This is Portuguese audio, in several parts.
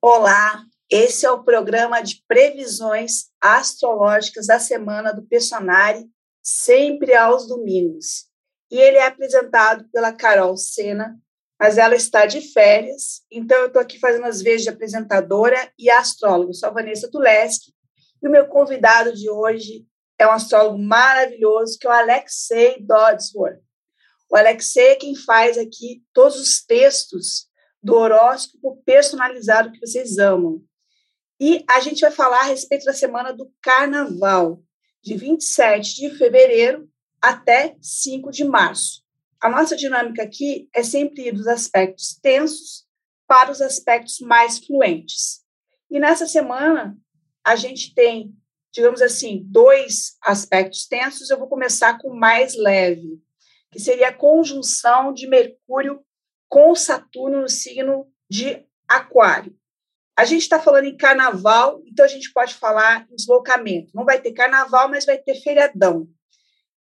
Olá, esse é o programa de previsões astrológicas da semana do Personari, sempre aos domingos. E ele é apresentado pela Carol Sena, mas ela está de férias, então eu estou aqui fazendo as vezes de apresentadora e astrólogo. sou a Vanessa Tuleski, e o meu convidado de hoje é um astrólogo maravilhoso, que é o Alexei Dodsworth. O Alexei é quem faz aqui todos os textos do horóscopo personalizado que vocês amam. E a gente vai falar a respeito da semana do Carnaval, de 27 de fevereiro até 5 de março. A nossa dinâmica aqui é sempre ir dos aspectos tensos para os aspectos mais fluentes. E nessa semana, a gente tem, digamos assim, dois aspectos tensos. Eu vou começar com o mais leve, que seria a conjunção de Mercúrio com Saturno no signo de Aquário. A gente está falando em carnaval, então a gente pode falar em deslocamento. Não vai ter carnaval, mas vai ter feriadão.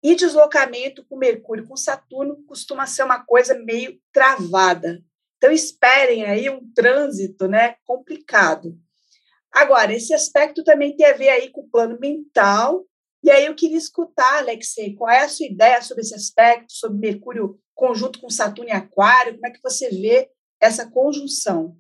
E deslocamento com Mercúrio, com Saturno, costuma ser uma coisa meio travada. Então esperem aí um trânsito né, complicado. Agora, esse aspecto também tem a ver aí com o plano mental. E aí eu queria escutar, Alexei, qual é a sua ideia sobre esse aspecto, sobre Mercúrio conjunto com Saturno e Aquário? Como é que você vê essa conjunção?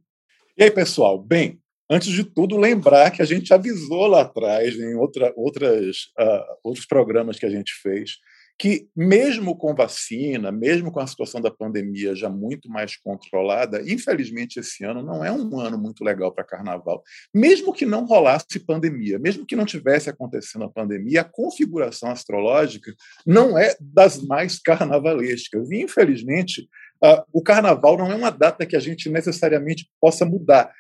E aí, pessoal? Bem, antes de tudo, lembrar que a gente avisou lá atrás, em outra, outras, uh, outros programas que a gente fez, que, mesmo com vacina, mesmo com a situação da pandemia já muito mais controlada, infelizmente esse ano não é um ano muito legal para carnaval. Mesmo que não rolasse pandemia, mesmo que não tivesse acontecendo a pandemia, a configuração astrológica não é das mais carnavalescas. E, infelizmente, uh, o carnaval não é uma data que a gente necessariamente possa mudar.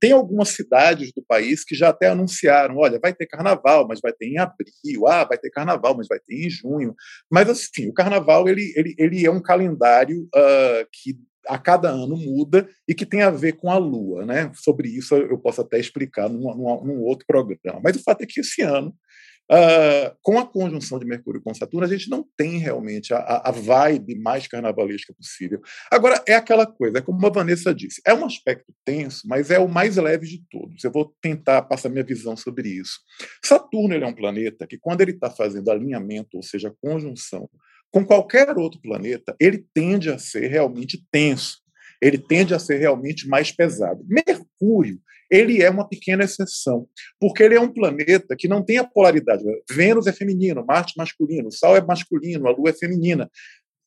Tem algumas cidades do país que já até anunciaram: olha, vai ter carnaval, mas vai ter em abril, ah, vai ter carnaval, mas vai ter em junho. Mas, assim, o carnaval ele, ele, ele é um calendário uh, que a cada ano muda e que tem a ver com a Lua. Né? Sobre isso eu posso até explicar num, num, num outro programa. Mas o fato é que esse ano Uh, com a conjunção de Mercúrio com Saturno, a gente não tem realmente a, a, vibe mais carnavalesca possível. Agora, é aquela coisa, é como a Vanessa disse, é um aspecto tenso, mas é o mais leve de todos. Eu vou tentar passar minha visão sobre isso. Saturno é um planeta que, quando ele está fazendo alinhamento, ou seja, conjunção, com qualquer outro planeta, ele tende a ser realmente tenso ele tende a ser realmente mais pesado. Mercúrio, ele é uma pequena exceção, porque ele é um planeta que não tem a polaridade. Vênus é feminino, Marte masculino, o Sol é masculino, a Lua é feminina.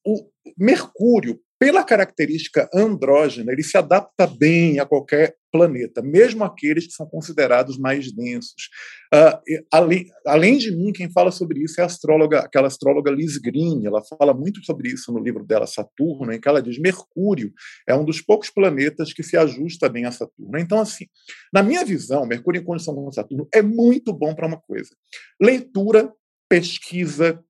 O Mercúrio, pela característica andrógena, ele se adapta bem a qualquer planeta, mesmo aqueles que são considerados mais densos. Uh, além, além de mim, quem fala sobre isso é a astróloga, aquela astróloga Liz Green, ela fala muito sobre isso no livro dela, Saturno, em que ela diz Mercúrio é um dos poucos planetas que se ajusta bem a Saturno. Então, assim, na minha visão, Mercúrio em condição com Saturno é muito bom para uma coisa: leitura, pesquisa,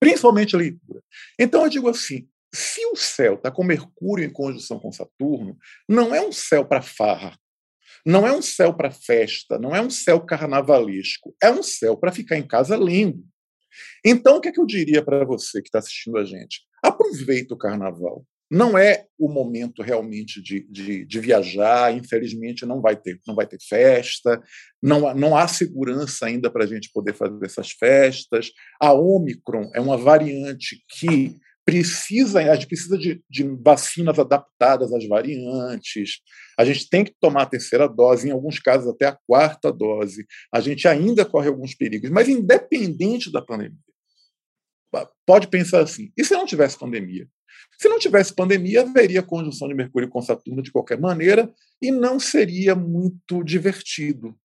principalmente leitura. Então, eu digo assim, se o céu está com Mercúrio em conjunção com Saturno, não é um céu para farra, não é um céu para festa, não é um céu carnavalesco, é um céu para ficar em casa lendo. Então, o que, é que eu diria para você que está assistindo a gente? Aproveita o carnaval. Não é o momento realmente de, de, de, viajar, infelizmente não vai ter, não vai ter festa, não, não há segurança ainda para a gente poder fazer essas festas. A Omicron é uma variante que precisa, a gente precisa de, de, vacinas adaptadas às variantes, a gente tem que tomar a terceira dose, em alguns casos até a quarta dose, a gente ainda corre alguns perigos, mas independente da pandemia, pode pensar assim, e se não tivesse pandemia? Se não tivesse pandemia, haveria conjunção de Mercúrio com Saturno de qualquer maneira e não seria muito divertido.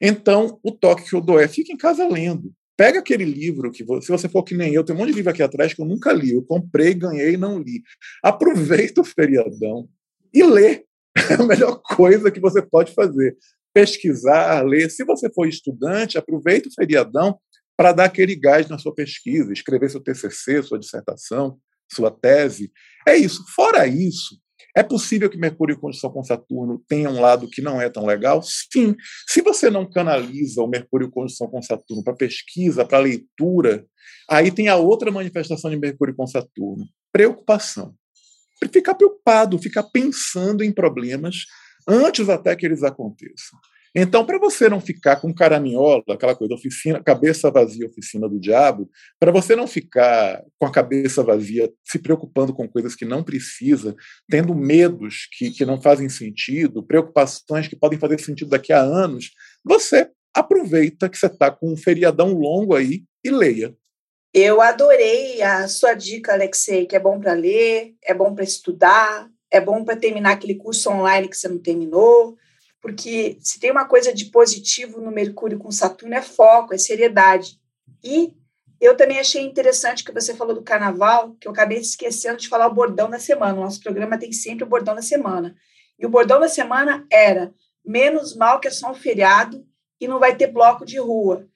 Então, o toque que eu dou é fique em casa lendo. Pega aquele livro que, se você for que nem eu, tem um monte de livro aqui atrás que eu nunca li. Eu comprei, ganhei e não li. Aproveita o feriadão e lê. É a melhor coisa que você pode fazer. Pesquisar, ler. Se você for estudante, aproveita o feriadão para dar aquele gás na sua pesquisa, escrever seu TCC, sua dissertação, sua tese. É isso. Fora isso, é possível que Mercúrio em condição com Saturno tenha um lado que não é tão legal? Sim. Se você não canaliza o Mercúrio em condição com Saturno para pesquisa, para leitura, aí tem a outra manifestação de Mercúrio com Saturno: preocupação. Ficar preocupado, ficar pensando em problemas antes até que eles aconteçam. Então, para você não ficar com caraminhola, aquela coisa, oficina, cabeça vazia, oficina do diabo, para você não ficar com a cabeça vazia, se preocupando com coisas que não precisa, tendo medos que, que não fazem sentido, preocupações que podem fazer sentido daqui a anos, você aproveita que você está com um feriadão longo aí e leia. Eu adorei a sua dica, Alexei, que é bom para ler, é bom para estudar, é bom para terminar aquele curso online que você não terminou, porque se tem uma coisa de positivo no Mercúrio com Saturno é foco, é seriedade. E eu também achei interessante que você falou do carnaval, que eu acabei esquecendo de falar o bordão da semana. O nosso programa tem sempre o bordão da semana. E o bordão da semana era menos mal que é só um feriado e não vai ter bloco de rua.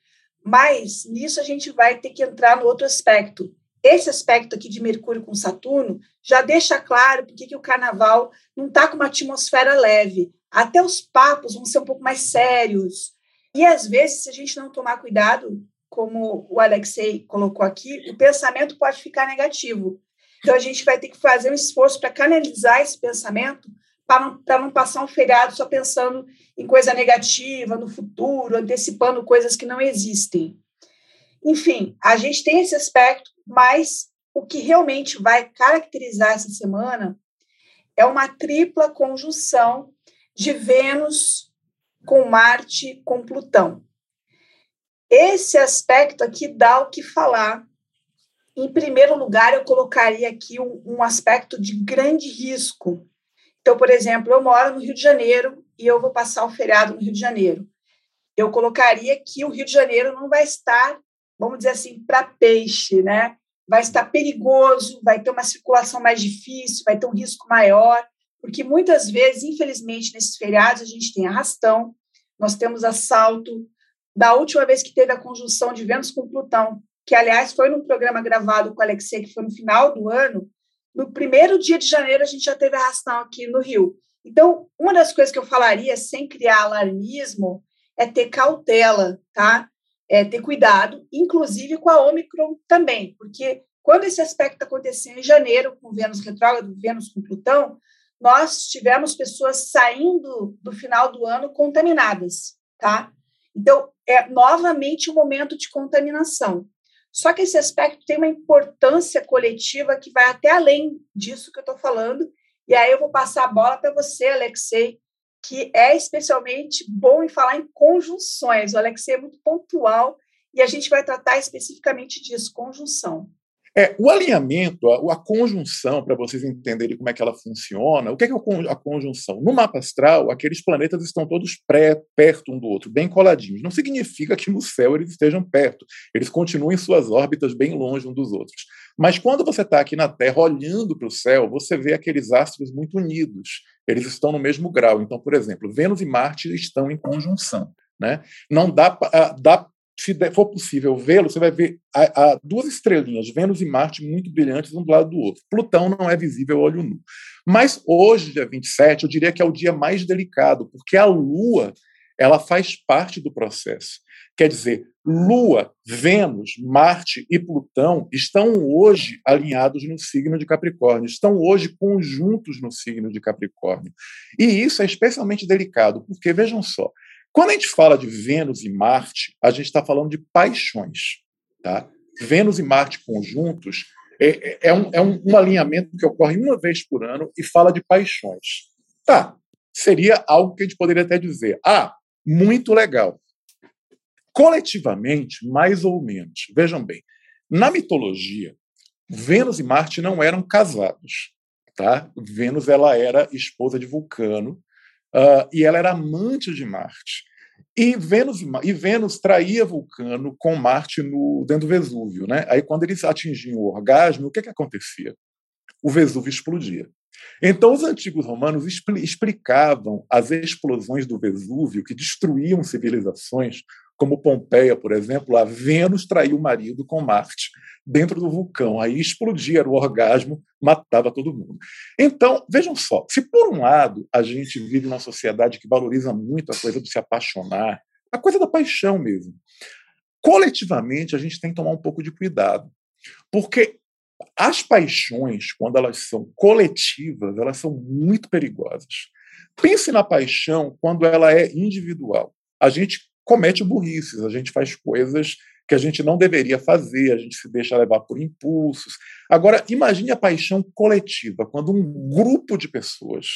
Mas nisso a gente vai ter que entrar no outro aspecto. Esse aspecto aqui de Mercúrio com Saturno já deixa claro porque que o carnaval não está com uma atmosfera leve até os papos vão ser um pouco mais sérios. E às vezes, se a gente não tomar cuidado, como o Alexei colocou aqui, o pensamento pode ficar negativo. Então a gente vai ter que fazer um esforço para canalizar esse pensamento para não, não passar um feriado só pensando em coisa negativa, no futuro, antecipando coisas que não existem. Enfim, a gente tem esse aspecto, mas o que realmente vai caracterizar essa semana é uma tripla conjunção de Vênus com Marte com Plutão. Esse aspecto aqui dá o que falar. Em primeiro lugar, eu colocaria aqui um, um aspecto de grande risco. Então, por exemplo, eu moro no Rio de Janeiro e eu vou passar o feriado no Rio de Janeiro. Eu colocaria que o Rio de Janeiro não vai estar, vamos dizer assim, para peixe, né? Vai estar perigoso, vai ter uma circulação mais difícil, vai ter um risco maior porque muitas vezes, infelizmente, nesses feriados, a gente tem arrastão, nós temos assalto. Da última vez que teve a conjunção de Vênus com Plutão, que, aliás, foi num programa gravado com o Alexei, que foi no final do ano, no primeiro dia de janeiro a gente já teve arrastão aqui no Rio. Então, uma das coisas que eu falaria, sem criar alarmismo, é ter cautela, tá? É ter cuidado, inclusive com a Omicron também, porque quando esse aspecto aconteceu em janeiro, com Vênus retrógrado, Vênus com Plutão, nós tivemos pessoas saindo do final do ano contaminadas, tá? Então, é novamente um momento de contaminação. Só que esse aspecto tem uma importância coletiva que vai até além disso que eu estou falando. E aí eu vou passar a bola para você, Alexei, que é especialmente bom em falar em conjunções. O Alexei é muito pontual e a gente vai tratar especificamente disso, conjunção. É, o alinhamento, a, a conjunção, para vocês entenderem como é que ela funciona, o que é, que é a conjunção? No mapa astral, aqueles planetas estão todos pré, perto um do outro, bem coladinhos. Não significa que no céu eles estejam perto, eles continuam em suas órbitas bem longe um dos outros. Mas quando você está aqui na Terra olhando para o céu, você vê aqueles astros muito unidos, eles estão no mesmo grau. Então, por exemplo, Vênus e Marte estão em conjunção. Né? Não dá, dá se for possível vê-lo, você vai ver a, a, duas estrelinhas, Vênus e Marte, muito brilhantes um do lado do outro. Plutão não é visível olho nu. Mas hoje, dia 27, eu diria que é o dia mais delicado, porque a Lua ela faz parte do processo. Quer dizer, Lua, Vênus, Marte e Plutão estão hoje alinhados no signo de Capricórnio, estão hoje conjuntos no signo de Capricórnio. E isso é especialmente delicado, porque vejam só, quando a gente fala de Vênus e Marte, a gente está falando de paixões. Tá? Vênus e Marte conjuntos é, é, é, um, é um, um alinhamento que ocorre uma vez por ano e fala de paixões. Tá, seria algo que a gente poderia até dizer, ah, muito legal. Coletivamente, mais ou menos. Vejam bem, na mitologia, Vênus e Marte não eram casados, tá? Vênus ela era esposa de Vulcano Uh, e ela era amante de Marte. E Vênus, e Vênus traía Vulcano com Marte no, dentro do Vesúvio. Né? Aí, quando eles atingiam o orgasmo, o que, que acontecia? O Vesúvio explodia. Então, os antigos romanos explicavam as explosões do Vesúvio que destruíam civilizações como Pompeia, por exemplo, a Vênus traiu o marido com Marte dentro do vulcão. Aí explodia, era o orgasmo, matava todo mundo. Então, vejam só, se por um lado a gente vive numa sociedade que valoriza muito a coisa de se apaixonar, a coisa da paixão mesmo, coletivamente a gente tem que tomar um pouco de cuidado. Porque as paixões, quando elas são coletivas, elas são muito perigosas. Pense na paixão quando ela é individual. A gente comete burrices, a gente faz coisas que a gente não deveria fazer, a gente se deixa levar por impulsos. Agora, imagine a paixão coletiva, quando um grupo de pessoas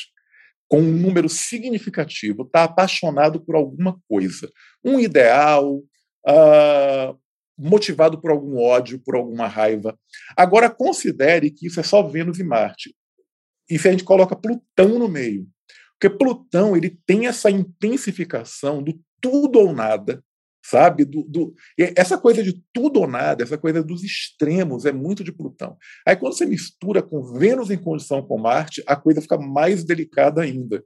com um número significativo está apaixonado por alguma coisa, um ideal, uh, motivado por algum ódio, por alguma raiva. Agora, considere que isso é só Vênus e Marte. E se a gente coloca Plutão no meio, porque Plutão ele tem essa intensificação do tudo ou nada, sabe? Do, do, essa coisa de tudo ou nada, essa coisa dos extremos é muito de Plutão. Aí quando você mistura com Vênus em condição com Marte, a coisa fica mais delicada ainda.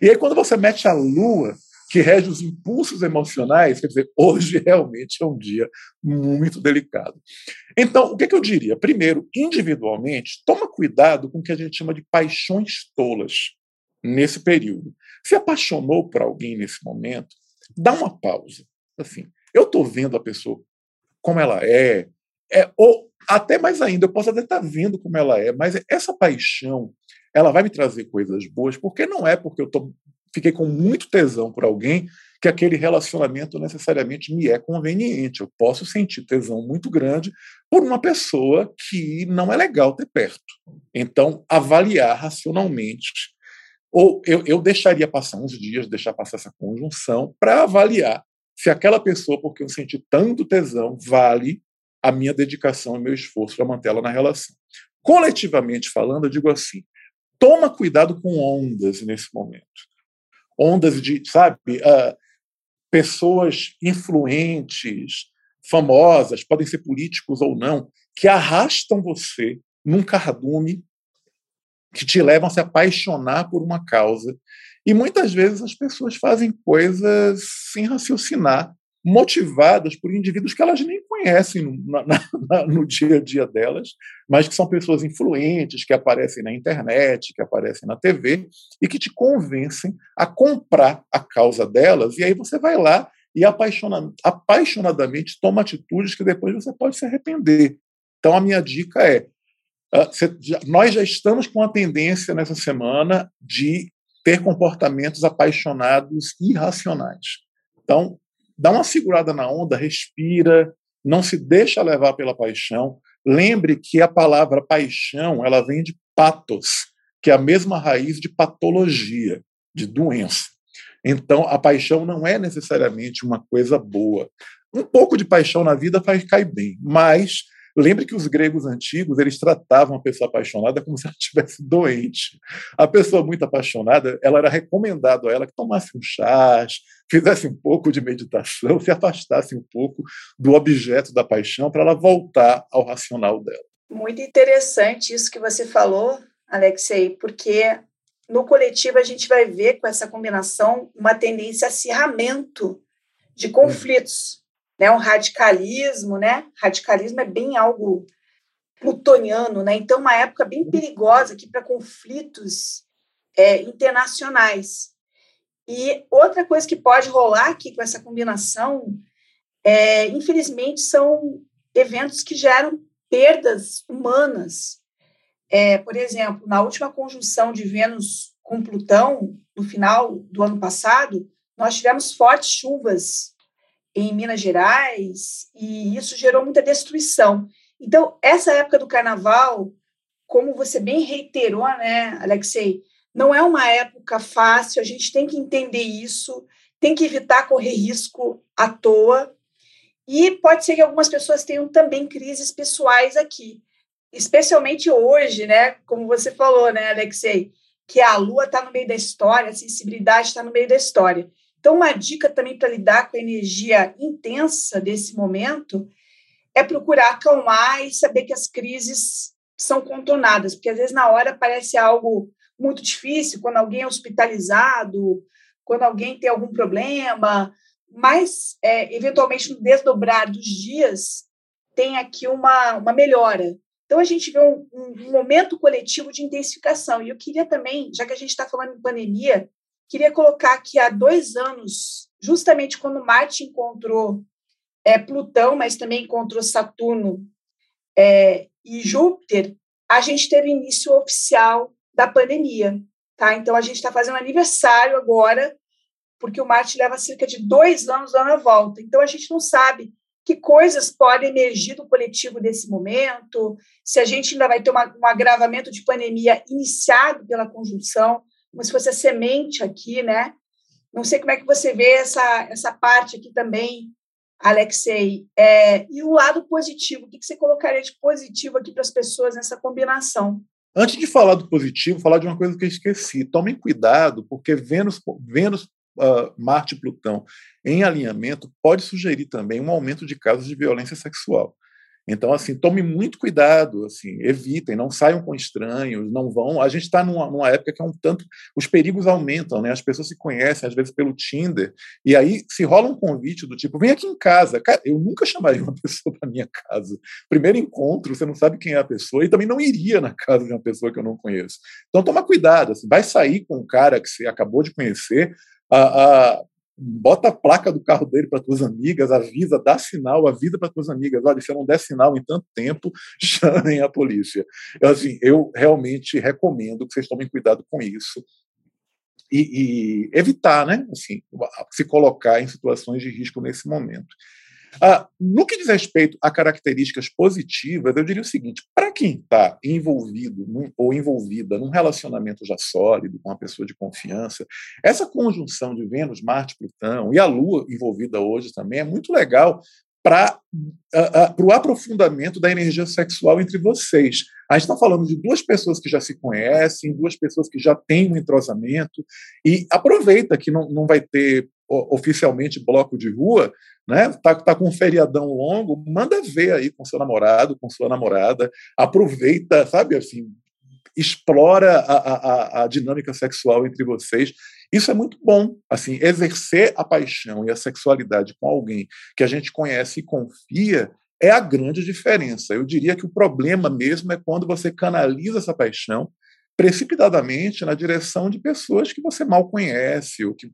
E aí quando você mete a Lua, que rege os impulsos emocionais, quer dizer, hoje realmente é um dia muito delicado. Então, o que, que eu diria? Primeiro, individualmente, toma cuidado com o que a gente chama de paixões tolas nesse período. Se apaixonou por alguém nesse momento, dá uma pausa. Assim, eu estou vendo a pessoa como ela é, é, ou até mais ainda, eu posso até estar tá vendo como ela é, mas essa paixão, ela vai me trazer coisas boas, porque não é porque eu tô, fiquei com muito tesão por alguém que aquele relacionamento necessariamente me é conveniente. Eu posso sentir tesão muito grande por uma pessoa que não é legal ter perto. Então, avaliar racionalmente ou eu, eu deixaria passar uns dias, deixar passar essa conjunção, para avaliar se aquela pessoa, porque eu senti tanto tesão, vale a minha dedicação e meu esforço para mantê-la na relação. Coletivamente falando, eu digo assim: toma cuidado com ondas nesse momento. Ondas de, sabe, uh, pessoas influentes, famosas, podem ser políticos ou não, que arrastam você num cardume que te levam a se apaixonar por uma causa. E muitas vezes as pessoas fazem coisas sem raciocinar, motivadas por indivíduos que elas nem conhecem no, na, no, dia a dia delas, mas que são pessoas influentes, que aparecem na internet, que aparecem na TV e que te convencem a comprar a causa delas. E aí você vai lá e apaixona, apaixonadamente toma atitudes que depois você pode se arrepender. Então a minha dica é nós já estamos com a tendência nessa semana de ter comportamentos apaixonados irracionais. Então, dá uma segurada na onda, respira, não se deixa levar pela paixão. Lembre que a palavra paixão, ela vem de patos, que é a mesma raiz de patologia, de doença. Então, a paixão não é necessariamente uma coisa boa. Um pouco de paixão na vida faz cair bem, mas Lembre que os gregos antigos eles tratavam a pessoa apaixonada como se ela estivesse doente. A pessoa muito apaixonada, ela era recomendado a ela que tomasse um chá, fizesse um pouco de meditação, se afastasse um pouco do objeto da paixão para ela voltar ao racional dela. Muito interessante isso que você falou, Alexei, porque no coletivo a gente vai ver com essa combinação uma tendência a acirramento de conflitos né, um radicalismo, né? Radicalismo é bem algo plutoniano, né? Então, uma época bem perigosa aqui para conflitos é, internacionais. E outra coisa que pode rolar aqui com essa combinação, é, infelizmente, são eventos que geram perdas humanas. É, por exemplo, na última conjunção de Vênus com Plutão, no final do ano passado, nós tivemos fortes chuvas em Minas Gerais, e isso gerou muita destruição. Então, essa época do carnaval, como você bem reiterou, né, Alexei, não é uma época fácil, a gente tem que entender isso, tem que evitar correr risco à toa. E pode ser que algumas pessoas tenham também crises pessoais aqui, especialmente hoje, né, como você falou, né, Alexei, que a lua está no meio da história, a sensibilidade está no meio da história. Então, uma dica também para lidar com a energia intensa desse momento é procurar acalmar e saber que as crises são contornadas, porque às vezes na hora parece algo muito difícil, quando alguém é hospitalizado, quando alguém tem algum problema, mas é, eventualmente no desdobrar dos dias tem aqui uma, uma melhora. Então a gente vê um, um momento coletivo de intensificação. E eu queria também, já que a gente está falando em pandemia, Queria colocar que há dois anos, justamente quando Marte encontrou é, Plutão, mas também encontrou Saturno é, e Júpiter, a gente teve início oficial da pandemia. Tá? Então, a gente está fazendo aniversário agora, porque o Marte leva cerca de dois anos dando a volta. Então, a gente não sabe que coisas podem emergir do coletivo nesse momento, se a gente ainda vai ter uma, um agravamento de pandemia iniciado pela conjunção, como se fosse a semente aqui, né? Não sei como é que você vê essa, essa parte aqui também, Alexei. É, e o lado positivo, o que, você colocaria de positivo aqui para as pessoas nessa combinação? Antes de falar do positivo, falar de uma coisa que eu esqueci. Tomem cuidado, porque Vênus, Vênus uh, Marte e Plutão em alinhamento pode sugerir também um aumento de casos de violência sexual. Então, assim, tome muito cuidado, assim, evitem, não saiam com estranhos, não vão. A gente está numa, numa, época que é um tanto. Os perigos aumentam, né? As pessoas se conhecem, às vezes, pelo Tinder, e aí se rola um convite do tipo: vem aqui em casa. Cara, eu nunca chamaria uma pessoa para minha casa. Primeiro encontro, você não sabe quem é a pessoa, e também não iria na casa de uma pessoa que eu não conheço. Então, toma cuidado, assim, vai sair com um cara que você acabou de conhecer, a, a, bota a placa do carro dele para tuas amigas, avisa, dá sinal, avisa para tuas amigas, olha, se eu não der sinal em tanto tempo, chamem a polícia. Eu, assim, eu realmente recomendo que vocês tomem cuidado com isso e, e evitar, né, assim, se colocar em situações de risco nesse momento. Ah, no que diz respeito a características positivas, eu diria o seguinte: para quem está envolvido num, ou envolvida num relacionamento já sólido, com uma pessoa de confiança, essa conjunção de Vênus, Marte, Plutão e a Lua envolvida hoje também é muito legal para uh, uh, o aprofundamento da energia sexual entre vocês. A gente está falando de duas pessoas que já se conhecem, duas pessoas que já têm um entrosamento, e aproveita que não, não vai ter oficialmente bloco de rua, né? Tá, tá com um feriadão longo, manda ver aí com seu namorado, com sua namorada, aproveita, sabe assim, explora a, a, a dinâmica sexual entre vocês. Isso é muito bom, assim, exercer a paixão e a sexualidade com alguém que a gente conhece e confia é a grande diferença. Eu diria que o problema mesmo é quando você canaliza essa paixão precipitadamente na direção de pessoas que você mal conhece ou que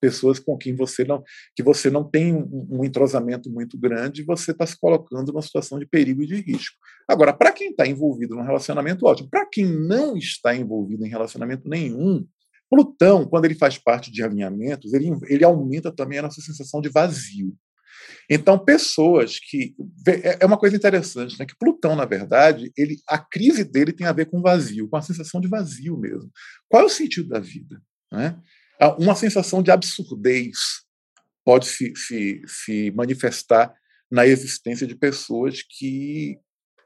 pessoas com quem você não que você não tem um, entrosamento muito grande, você está se colocando numa situação de perigo e de risco. Agora, para quem está envolvido num relacionamento, ótimo. Para quem não está envolvido em relacionamento nenhum, Plutão, quando ele faz parte de alinhamentos, ele, ele aumenta também a nossa sensação de vazio. Então, pessoas que. É, é uma coisa interessante, né? Que Plutão, na verdade, ele, a crise dele tem a ver com vazio, com a sensação de vazio mesmo. Qual é o sentido da vida? Né? Uma sensação de absurdez pode se, se, se manifestar na existência de pessoas que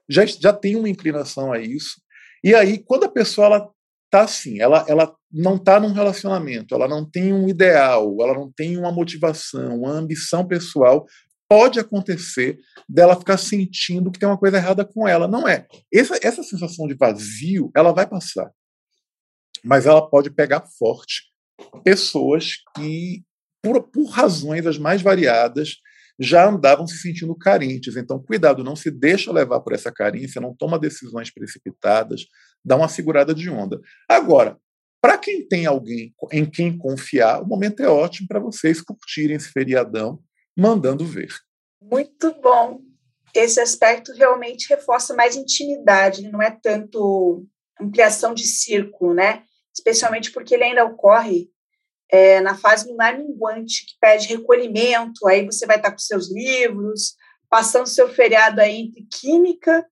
já, já têm uma inclinação a isso. E aí, quando a pessoa ela tá assim, ela, ela não está num relacionamento, ela não tem um ideal, ela não tem uma motivação, uma ambição pessoal, pode acontecer dela ficar sentindo que tem uma coisa errada com ela. Não é. Essa, essa sensação de vazio, ela vai passar. Mas ela pode pegar forte pessoas que, por, por razões as mais variadas, já andavam se sentindo carentes. Então, cuidado, não se deixa levar por essa carência, não toma decisões precipitadas, dá uma segurada de onda. Agora, para quem tem alguém em quem confiar, o momento é ótimo para vocês curtirem esse feriadão, mandando ver. Muito bom. Esse aspecto realmente reforça mais intimidade, não é tanto ampliação de círculo, né? Especialmente porque ele ainda ocorre é, na fase lunar minguante, que pede recolhimento, aí você vai estar com seus livros, passando seu feriado aí entre química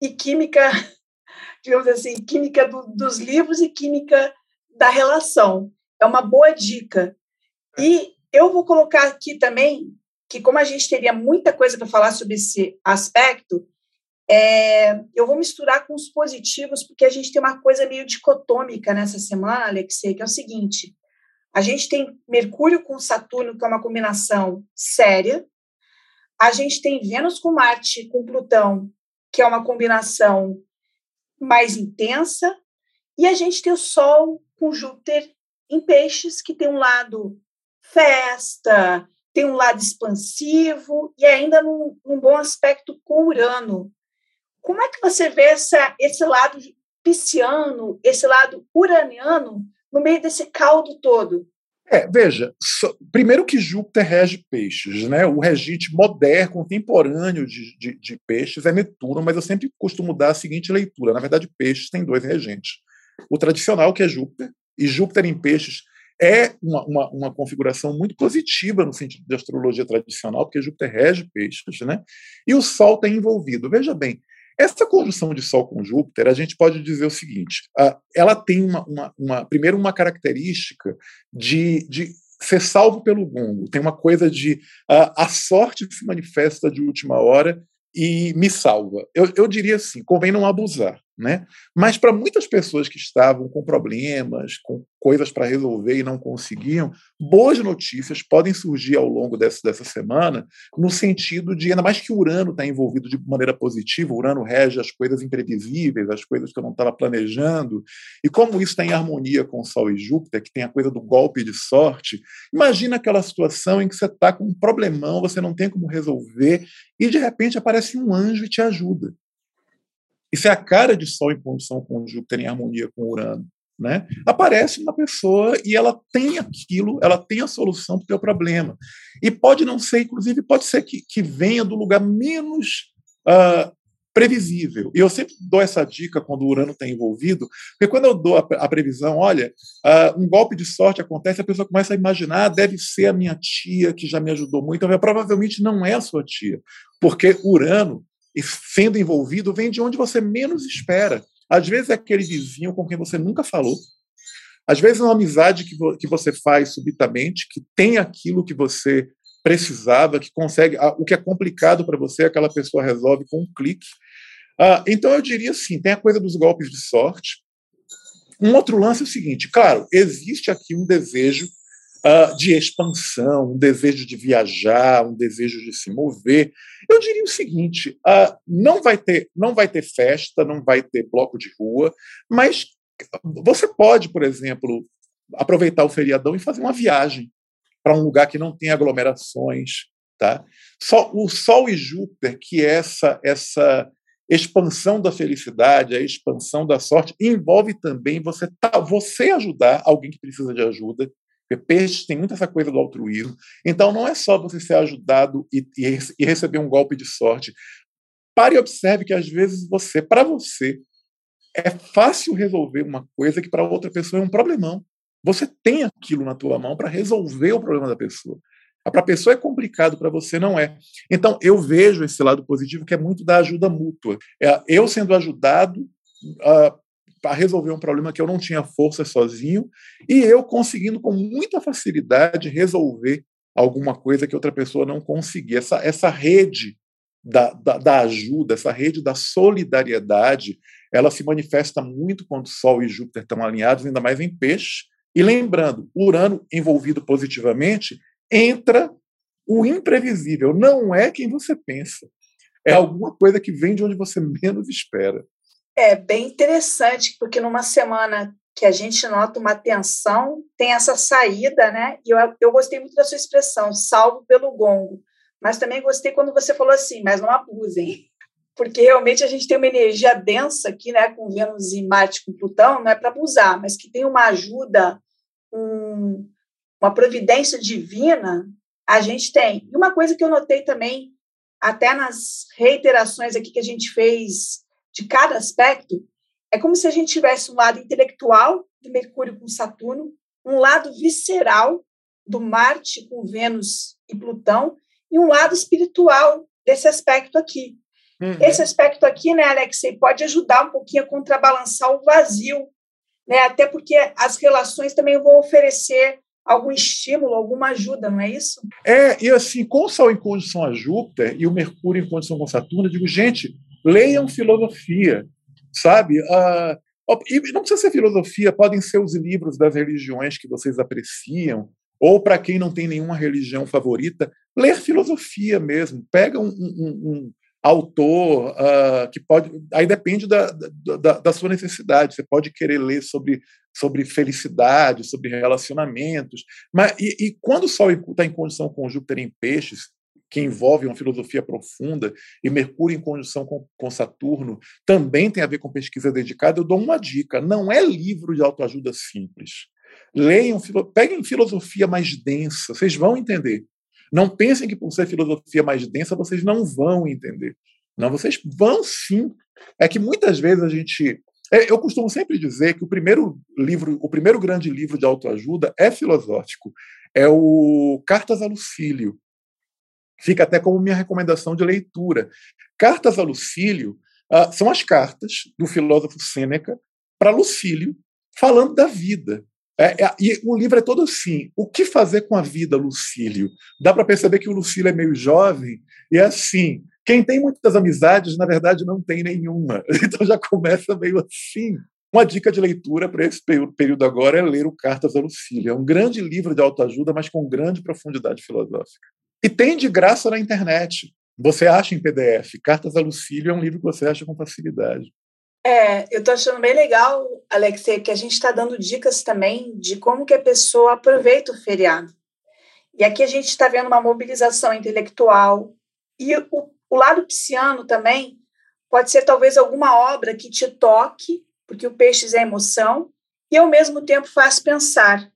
e química, digamos assim, química do, dos livros e química da relação. É uma boa dica. E eu vou colocar aqui também que, como a gente teria muita coisa para falar sobre esse aspecto, é, eu vou misturar com os positivos, porque a gente tem uma coisa meio dicotômica nessa semana, Alexei, que é o seguinte: a gente tem Mercúrio com Saturno, que é uma combinação séria. A gente tem Vênus com Marte, com Plutão, que é uma combinação mais intensa. E a gente tem o Sol com Júpiter em Peixes, que tem um lado festa, tem um lado expansivo e ainda num, num bom aspecto com Urano. Como é que você vê essa, esse lado pisciano, esse lado uraniano no meio desse caldo todo? É, veja, so, primeiro que Júpiter rege peixes, né? O regente moderno, contemporâneo de, de, de, peixes é Netuno, mas eu sempre costumo dar a seguinte leitura. Na verdade, peixes tem dois regentes. o tradicional, que é Júpiter, e Júpiter em peixes é uma, uma, uma, configuração muito positiva no sentido de astrologia tradicional, porque Júpiter rege peixes, né? E o Sol está envolvido. Veja bem, essa conjunção de Sol com Júpiter, a gente pode dizer o seguinte: uh, ela tem uma, uma, uma, primeiro uma característica de, de ser salvo pelo gongo. Tem uma coisa de uh, a sorte se manifesta de última hora e me salva. Eu, eu diria assim: convém não abusar. Né? Mas para muitas pessoas que estavam com problemas, com coisas para resolver e não conseguiam, boas notícias podem surgir ao longo dessa, dessa semana, no sentido de, ainda mais que Urano está envolvido de maneira positiva, Urano rege as coisas imprevisíveis, as coisas que eu não estava planejando, e como isso está em harmonia com Sol e Júpiter, que tem a coisa do golpe de sorte, imagina aquela situação em que você está com um problemão, você não tem como resolver, e de repente aparece um anjo e te ajuda. Isso é a cara de Sol em condição com Júpiter em harmonia com Urano. Né? Aparece uma pessoa e ela tem aquilo, ela tem a solução para o teu problema. E pode não ser, inclusive, pode ser que, que venha do lugar menos uh, previsível. E eu sempre dou essa dica quando o Urano está envolvido, porque quando eu dou a, a previsão, olha, uh, um golpe de sorte acontece, a pessoa começa a imaginar, ah, deve ser a minha tia que já me ajudou muito, então, provavelmente não é a sua tia, porque Urano e sendo envolvido vem de onde você menos espera. Às vezes é aquele vizinho com quem você nunca falou. Às vezes é uma amizade que, vo que você faz subitamente, que tem aquilo que você precisava, que consegue. O que é complicado para você, aquela pessoa resolve com um clique. Ah, então eu diria assim: tem a coisa dos golpes de sorte. Um outro lance é o seguinte: claro, existe aqui um desejo uh, de expansão, um desejo de viajar, um desejo de se mover. Eu diria o seguinte: uh, não vai ter, não vai ter festa, não vai ter bloco de rua, mas você pode, por exemplo, aproveitar o feriadão e fazer uma viagem para um lugar que não tem aglomerações, tá? Só o Sol e Júpiter, que é essa essa expansão da felicidade, a expansão da sorte, envolve também você tá, você ajudar alguém que precisa de ajuda, porque peixe tem muito essa coisa do altruísmo. Então, não é só você ser ajudado e, e, e receber um golpe de sorte. Pare e observe que, às vezes, você, para você, é fácil resolver uma coisa que para outra pessoa é um problemão. Você tem aquilo na tua mão para resolver o problema da pessoa. Para a pessoa é complicado, para você não é. Então, eu vejo esse lado positivo que é muito da ajuda mútua. É eu sendo ajudado uh, para resolver um problema que eu não tinha força sozinho e eu conseguindo com muita facilidade resolver alguma coisa que outra pessoa não conseguia. Essa, essa rede da, da, da, ajuda, essa rede da solidariedade, ela se manifesta muito quando Sol e Júpiter estão alinhados, ainda mais em peixe. E lembrando, Urano envolvido positivamente, entra o imprevisível. Não é quem você pensa. É alguma coisa que vem de onde você menos espera. É bem interessante, porque numa semana que a gente nota uma tensão, tem essa saída, né? E eu, eu gostei muito da sua expressão, salvo pelo gongo. Mas também gostei quando você falou assim, mas não abusem. Porque realmente a gente tem uma energia densa aqui, né? Com Vênus e Marte com Plutão, não é para abusar, mas que tem uma ajuda, um, uma providência divina, a gente tem. E uma coisa que eu notei também, até nas reiterações aqui que a gente fez de cada aspecto, é como se a gente tivesse um lado intelectual do Mercúrio com Saturno, um lado visceral do Marte com Vênus e Plutão e um lado espiritual desse aspecto aqui. Uhum. Esse aspecto aqui, né, Alexei, pode ajudar um pouquinho a contrabalançar o vazio, né? Até porque as relações também vão oferecer algum estímulo, alguma ajuda, não é isso? É, e assim, com o Sol em condição a Júpiter e o Mercúrio em condição com Saturno, eu digo, gente, leiam filosofia, sabe? Uh, e não precisa ser filosofia, podem ser os livros das religiões que vocês apreciam, ou para quem não tem nenhuma religião favorita, ler filosofia mesmo. Pega um, um, um autor uh, que pode. Aí depende da, da, da, sua necessidade. Você pode querer ler sobre, sobre felicidade, sobre relacionamentos. Mas, e, e quando o Sol está em condição com Júpiter em peixes, que envolve uma filosofia profunda, e Mercúrio em conjunção com, com, Saturno também tem a ver com pesquisa dedicada, eu dou uma dica: não é livro de autoajuda simples. Leiam, peguem filosofia mais densa, vocês vão entender. Não pensem que por ser filosofia mais densa vocês não vão entender. Não, vocês vão sim. É que muitas vezes a gente É, eu costumo sempre dizer que o primeiro livro, o primeiro grande livro de autoajuda é filosófico, é o Cartas a Lucílio. Fica até como minha recomendação de leitura. Cartas a Lucílio uh, são as cartas do filósofo Sêneca para Lucílio, falando da vida. É, é, e o livro é todo assim. O que fazer com a vida, Lucílio? Dá para perceber que o Lucílio é meio jovem e é assim. Quem tem muitas amizades, na verdade, não tem nenhuma. Então já começa meio assim. Uma dica de leitura para esse período agora é ler o Cartas a Lucília. É um grande livro de autoajuda, mas com grande profundidade filosófica. E tem de graça na internet. Você acha em PDF. Cartas a Lucília é um livro que você acha com facilidade. É, eu estou achando bem legal, Alexei, que a gente está dando dicas também de como que a pessoa aproveita o feriado. E aqui a gente está vendo uma mobilização intelectual e o, o lado pisciano também pode ser talvez alguma obra que te toque, porque o peixe é emoção, e ao mesmo tempo faz pensar.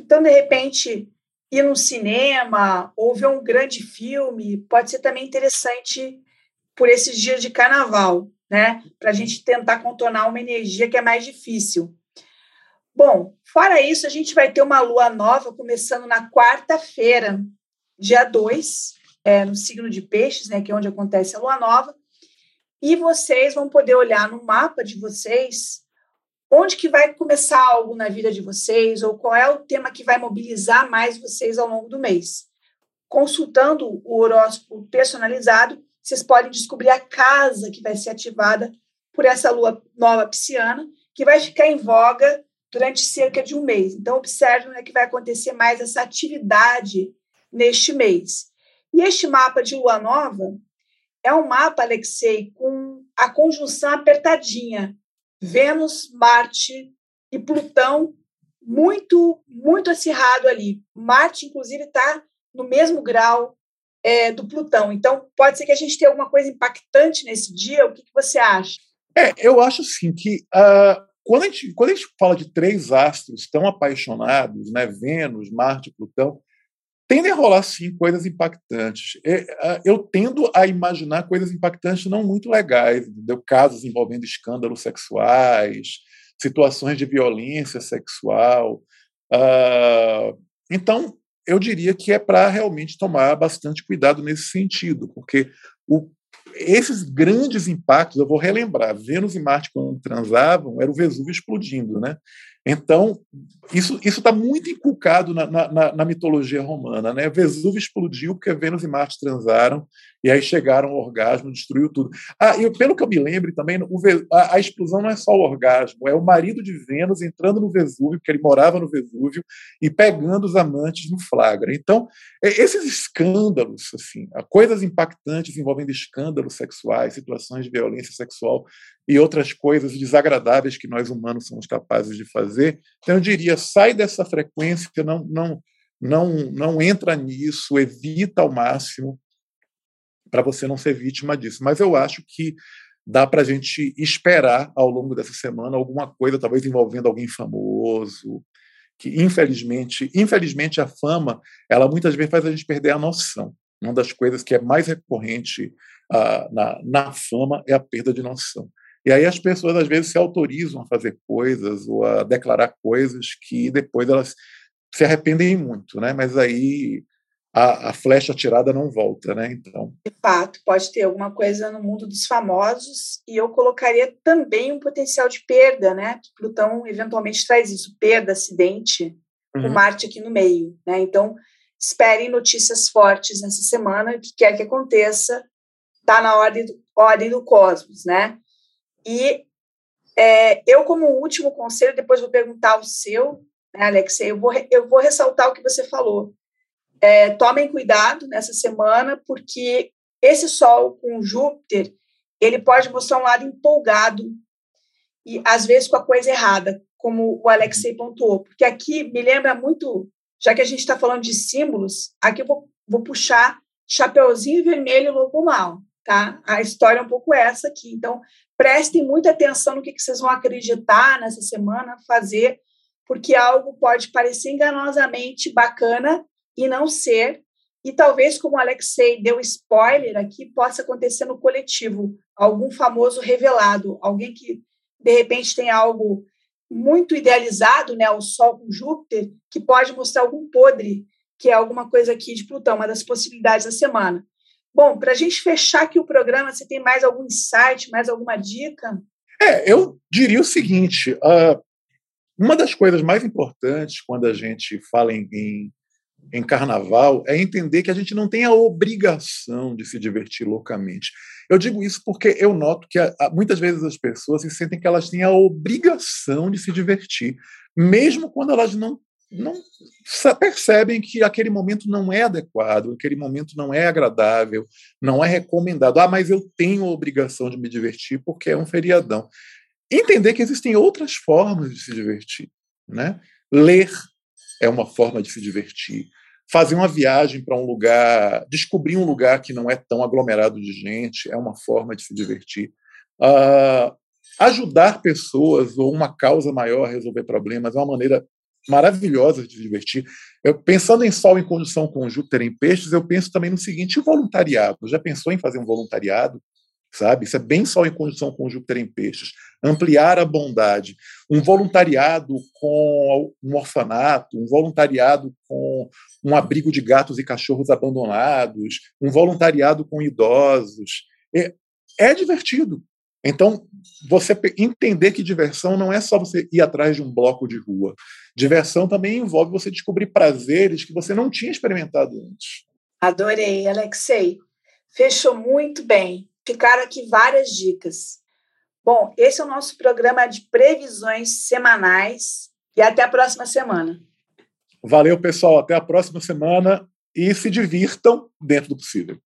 Então, de repente, ir no cinema ou ver um grande filme pode ser também interessante por esses dias de carnaval, né? Para a gente tentar contornar uma energia que é mais difícil. Bom, fora isso, a gente vai ter uma lua nova começando na quarta-feira, dia 2, é, no signo de peixes, né, que é onde acontece a lua nova, e vocês vão poder olhar no mapa de vocês onde que vai começar algo na vida de vocês ou qual é o tema que vai mobilizar mais vocês ao longo do mês. Consultando o horóscopo personalizado, vocês podem descobrir a casa que vai ser ativada por essa lua nova pisciana, que vai ficar em voga durante cerca de um mês. Então, observe onde é que vai acontecer mais essa atividade neste mês. E este mapa de lua nova é um mapa, Alexei, com a conjunção apertadinha. Vênus, Marte e Plutão muito, muito acirrado ali. Marte, inclusive, está no mesmo grau é, do Plutão. Então, pode ser que a gente tenha alguma coisa impactante nesse dia. O que, que você acha? É, eu acho assim que uh, quando, a gente, quando a gente fala de três astros tão apaixonados, né, Vênus, Marte Plutão, tendem a rolar, sim, coisas impactantes. Eu tendo a imaginar coisas impactantes não muito legais, entendeu? casos envolvendo escândalos sexuais, situações de violência sexual. Ah, então, eu diria que é para realmente tomar bastante cuidado nesse sentido, porque o, esses grandes impactos, eu vou relembrar, Vênus e Marte, quando transavam, era o Vesúvio explodindo, né? Então, isso está muito inculcado na, na, na, mitologia romana. Né? Vesúvio explodiu porque Vênus e Marte transaram e aí chegaram ao orgasmo, destruiu tudo. Ah, e pelo que eu me lembro também, o, a, a, explosão não é só o orgasmo, é o marido de Vênus entrando no Vesúvio, porque ele morava no Vesúvio, e pegando os amantes no flagra. Então, é, esses escândalos, assim, coisas impactantes envolvendo escândalos sexuais, situações de violência sexual e outras coisas desagradáveis que nós humanos somos capazes de fazer. Então, eu diria, sai dessa frequência, não, não, não, não entra nisso, evita ao máximo para você não ser vítima disso. Mas eu acho que dá para a gente esperar ao longo dessa semana alguma coisa, talvez envolvendo alguém famoso, que infelizmente, infelizmente a fama, ela muitas vezes faz a gente perder a noção. Uma das coisas que é mais recorrente uh, na, na fama é a perda de noção. E aí as pessoas às vezes se autorizam a fazer coisas ou a declarar coisas que depois elas se arrependem muito, né? Mas aí a, a, flecha tirada não volta, né? Então. De fato, pode ter alguma coisa no mundo dos famosos e eu colocaria também um potencial de perda, né? Plutão eventualmente traz isso, perda, acidente, uhum. com Marte aqui no meio, né? Então, esperem notícias fortes nessa semana, o que quer que aconteça, está na ordem do, ordem do cosmos, né? E é, eu, como último conselho, depois vou perguntar o seu, né, Alexei, eu vou, eu vou ressaltar o que você falou é, tomem cuidado nessa semana, porque esse Sol com Júpiter, ele pode mostrar um lado empolgado e, às vezes, com a coisa errada, como o Alexei pontuou. Porque aqui me lembra muito, já que a gente está falando de símbolos, aqui eu vou, vou puxar Chapeuzinho Vermelho Lobo Mal, tá? A história é um pouco essa aqui. Então, prestem muita atenção no que, que vocês vão acreditar nessa semana, fazer, porque algo pode parecer enganosamente bacana e não ser. E talvez, como o Alexei deu spoiler aqui, possa acontecer no coletivo, algum famoso revelado, alguém que de repente tem algo muito idealizado, né, o Sol com Júpiter, que pode mostrar algum podre, que é alguma coisa aqui de Plutão, uma das possibilidades da semana. Bom, para a gente fechar aqui o programa, você tem mais algum insight, mais alguma dica? É, eu diria o seguinte: uh, uma das coisas mais importantes quando a gente fala em, em, em, carnaval é entender que a gente não tem a obrigação de se divertir loucamente. Eu digo isso porque eu noto que a, a, muitas vezes as pessoas se sentem que elas têm a obrigação de se divertir, mesmo quando elas não não percebem que aquele momento não é adequado, aquele momento não é agradável, não é recomendado. Ah, mas eu tenho a obrigação de me divertir porque é um feriadão entender que existem outras formas de se divertir. Né? Ler é uma forma de se divertir. Fazer uma viagem para um lugar, descobrir um lugar que não é tão aglomerado de gente, é uma forma de se divertir. Uh, ajudar pessoas ou uma causa maior a resolver problemas é uma maneira maravilhosa de divertir. Eu, pensando em Sol em conjunção com Júpiter em Peixes, eu penso também no seguinte: voluntariado. Já pensou em fazer um voluntariado? sabe? Isso é bem Sol em conjunção com Júpiter em Peixes. Ampliar a bondade. Um voluntariado com um orfanato, um voluntariado com um abrigo de gatos e cachorros abandonados, um voluntariado com idosos. É, é divertido. Então, você entender que diversão não é só você ir atrás de um bloco de rua. Diversão também envolve você descobrir prazeres que você não tinha experimentado antes. Adorei, Alexei. Fechou muito bem ficaram aqui várias dicas. Bom, esse é o nosso programa de previsões semanais e até a próxima semana. Valeu, pessoal. Até a próxima semana e se divirtam dentro do possível.